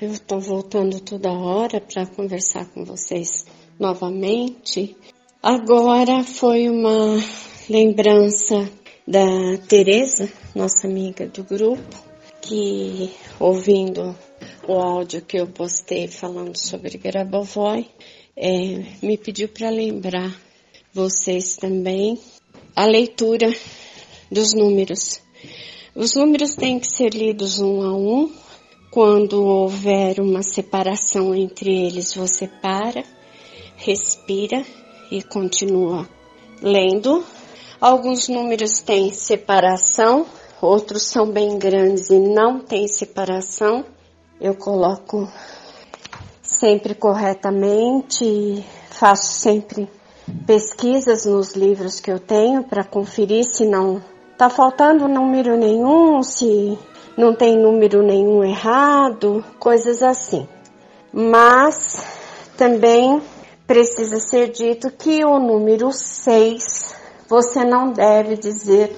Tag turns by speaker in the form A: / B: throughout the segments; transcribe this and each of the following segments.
A: eu estou voltando toda hora para conversar com vocês novamente. Agora foi uma lembrança da Teresa, nossa amiga do grupo, que ouvindo o áudio que eu postei falando sobre Grabovoi, é, me pediu para lembrar vocês também a leitura dos números. Os números têm que ser lidos um a um. Quando houver uma separação entre eles, você para, respira e continua lendo. Alguns números têm separação, outros são bem grandes e não tem separação. Eu coloco sempre corretamente, faço sempre pesquisas nos livros que eu tenho para conferir se não tá faltando número nenhum, se não tem número nenhum errado, coisas assim. Mas também precisa ser dito que o número 6 você não deve dizer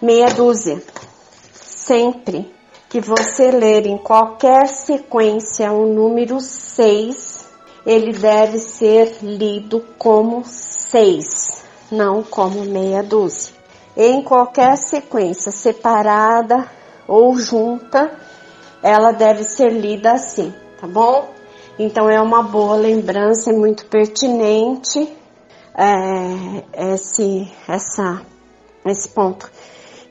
A: meia dúzia. Sempre que você ler em qualquer sequência o número 6, ele deve ser lido como 6, não como meia dúzia. Em qualquer sequência separada ou junta, ela deve ser lida assim, tá bom? Então é uma boa lembrança, é muito pertinente é, esse, essa, esse ponto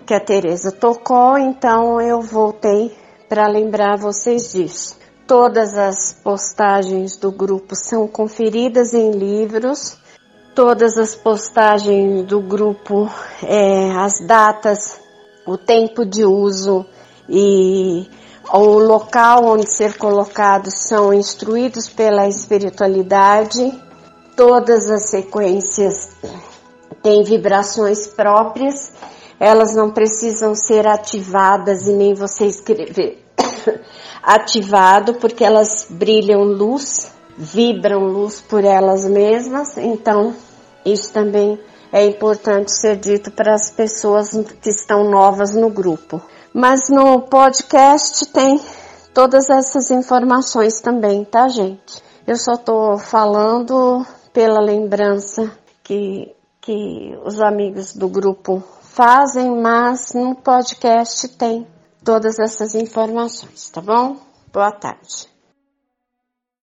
A: que a Teresa tocou, então eu voltei para lembrar vocês disso. Todas as postagens do grupo são conferidas em livros. Todas as postagens do grupo, é, as datas, o tempo de uso e o local onde ser colocados são instruídos pela espiritualidade. Todas as sequências têm vibrações próprias elas não precisam ser ativadas e nem você escrever ativado, porque elas brilham luz, vibram luz por elas mesmas, então isso também é importante ser dito para as pessoas que estão novas no grupo. Mas no podcast tem todas essas informações também, tá, gente? Eu só tô falando pela lembrança que, que os amigos do grupo fazem, mas no podcast tem todas essas informações, tá bom? Boa tarde.